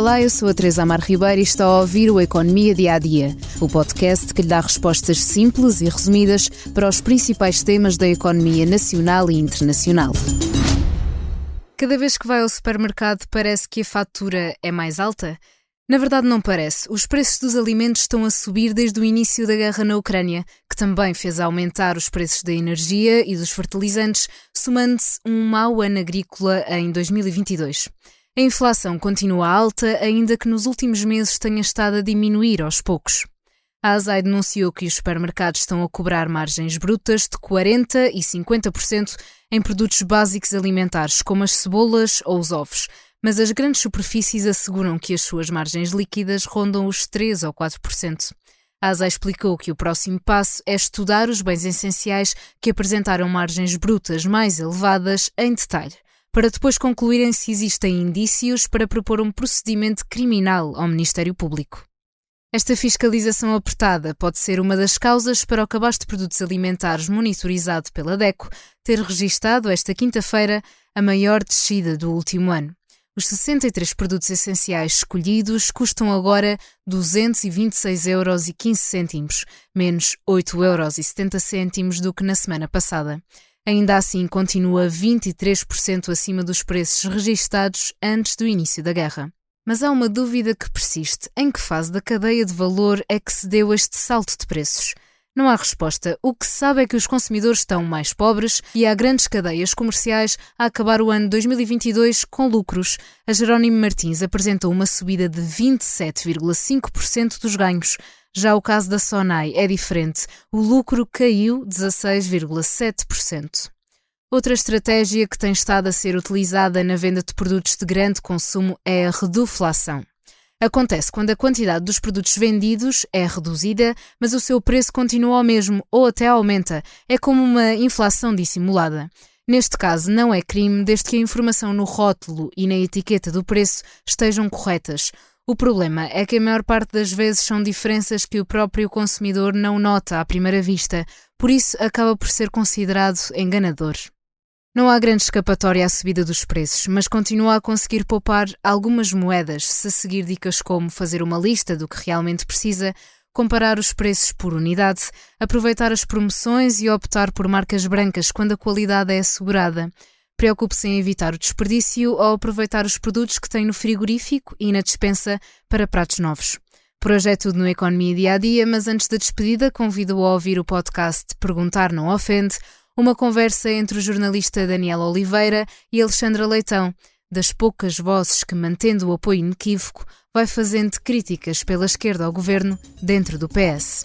Olá, eu sou a Teresa Amar Ribeiro e está a ouvir o Economia Dia a Dia, o podcast que lhe dá respostas simples e resumidas para os principais temas da economia nacional e internacional. Cada vez que vai ao supermercado parece que a fatura é mais alta? Na verdade, não parece. Os preços dos alimentos estão a subir desde o início da guerra na Ucrânia, que também fez aumentar os preços da energia e dos fertilizantes, somando-se um mau ano agrícola em 2022. A inflação continua alta, ainda que nos últimos meses tenha estado a diminuir aos poucos. A ASAI denunciou que os supermercados estão a cobrar margens brutas de 40% e 50% em produtos básicos alimentares, como as cebolas ou os ovos, mas as grandes superfícies asseguram que as suas margens líquidas rondam os 3% ou 4%. A ASA explicou que o próximo passo é estudar os bens essenciais que apresentaram margens brutas mais elevadas em detalhe para depois concluírem se existem indícios para propor um procedimento criminal ao Ministério Público. Esta fiscalização apertada pode ser uma das causas para o cabaz de produtos alimentares monitorizado pela DECO ter registado esta quinta-feira a maior descida do último ano. Os 63 produtos essenciais escolhidos custam agora 226,15 euros, menos 8,70 euros do que na semana passada ainda assim continua 23% acima dos preços registados antes do início da guerra. Mas há uma dúvida que persiste: em que fase da cadeia de valor é que se deu este salto de preços? Não há resposta. O que se sabe é que os consumidores estão mais pobres e há grandes cadeias comerciais a acabar o ano 2022 com lucros. A Jerónimo Martins apresentou uma subida de 27,5% dos ganhos. Já o caso da Sonai é diferente. O lucro caiu 16,7%. Outra estratégia que tem estado a ser utilizada na venda de produtos de grande consumo é a reduflação. Acontece quando a quantidade dos produtos vendidos é reduzida, mas o seu preço continua ao mesmo ou até aumenta. É como uma inflação dissimulada. Neste caso, não é crime desde que a informação no rótulo e na etiqueta do preço estejam corretas. O problema é que a maior parte das vezes são diferenças que o próprio consumidor não nota à primeira vista, por isso acaba por ser considerado enganador. Não há grande escapatória à subida dos preços, mas continua a conseguir poupar algumas moedas se seguir dicas como fazer uma lista do que realmente precisa, comparar os preços por unidade, aproveitar as promoções e optar por marcas brancas quando a qualidade é assegurada. Preocupe-se em evitar o desperdício ou aproveitar os produtos que tem no frigorífico e na despensa para pratos novos. Por hoje é tudo no Economia Dia a Dia, mas antes da despedida, convido-o a ouvir o podcast Perguntar Não Ofende, uma conversa entre o jornalista Daniel Oliveira e Alexandra Leitão, das poucas vozes que, mantendo o apoio inequívoco, vai fazendo críticas pela esquerda ao governo dentro do PS.